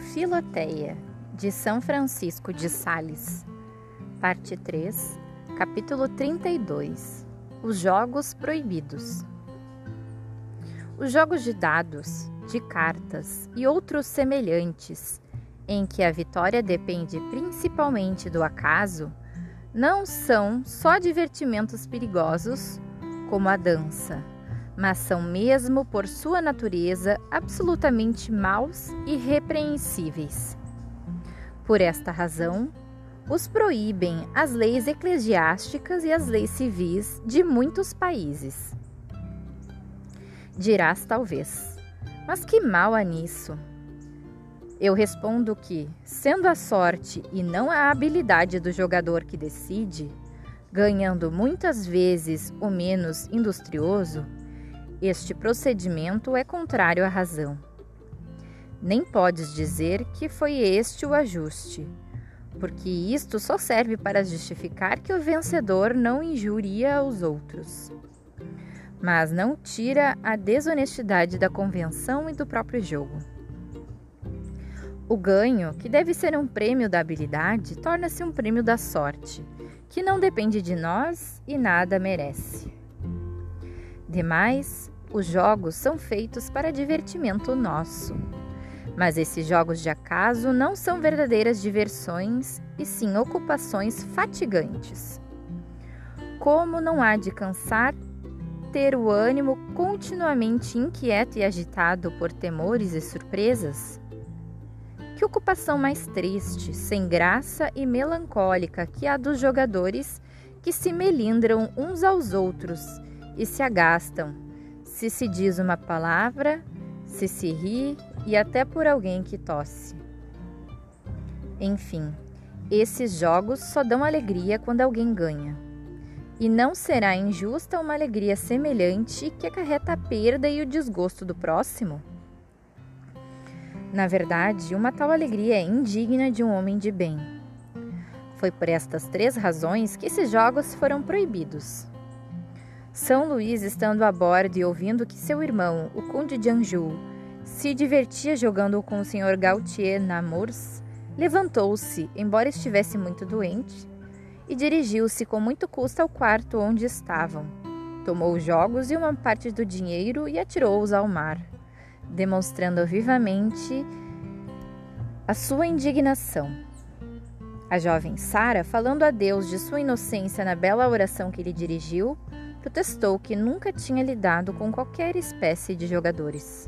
Filoteia, de São Francisco de Sales, parte 3, capítulo 32 Os Jogos Proibidos. Os jogos de dados, de cartas e outros semelhantes, em que a vitória depende principalmente do acaso, não são só divertimentos perigosos, como a dança mas são mesmo por sua natureza absolutamente maus e repreensíveis. Por esta razão, os proíbem as leis eclesiásticas e as leis civis de muitos países. Dirás talvez, mas que mal há nisso? Eu respondo que, sendo a sorte e não a habilidade do jogador que decide, ganhando muitas vezes o menos industrioso, este procedimento é contrário à razão. Nem podes dizer que foi este o ajuste, porque isto só serve para justificar que o vencedor não injuria os outros. Mas não tira a desonestidade da convenção e do próprio jogo. O ganho, que deve ser um prêmio da habilidade, torna-se um prêmio da sorte, que não depende de nós e nada merece. Demais, os jogos são feitos para divertimento nosso. Mas esses jogos de acaso não são verdadeiras diversões e sim ocupações fatigantes. Como não há de cansar ter o ânimo continuamente inquieto e agitado por temores e surpresas? Que ocupação mais triste, sem graça e melancólica que a dos jogadores que se melindram uns aos outros e se agastam, se se diz uma palavra, se se ri e até por alguém que tosse. Enfim, esses jogos só dão alegria quando alguém ganha. E não será injusta uma alegria semelhante que acarreta a perda e o desgosto do próximo? Na verdade, uma tal alegria é indigna de um homem de bem. Foi por estas três razões que esses jogos foram proibidos. São Luís, estando a bordo e ouvindo que seu irmão, o conde de Anjou, se divertia jogando com o senhor Gautier Namurs, levantou-se, embora estivesse muito doente, e dirigiu-se com muito custo ao quarto onde estavam. Tomou os jogos e uma parte do dinheiro e atirou-os ao mar, demonstrando vivamente a sua indignação. A jovem Sara, falando a Deus de sua inocência na bela oração que lhe dirigiu, protestou que nunca tinha lidado com qualquer espécie de jogadores.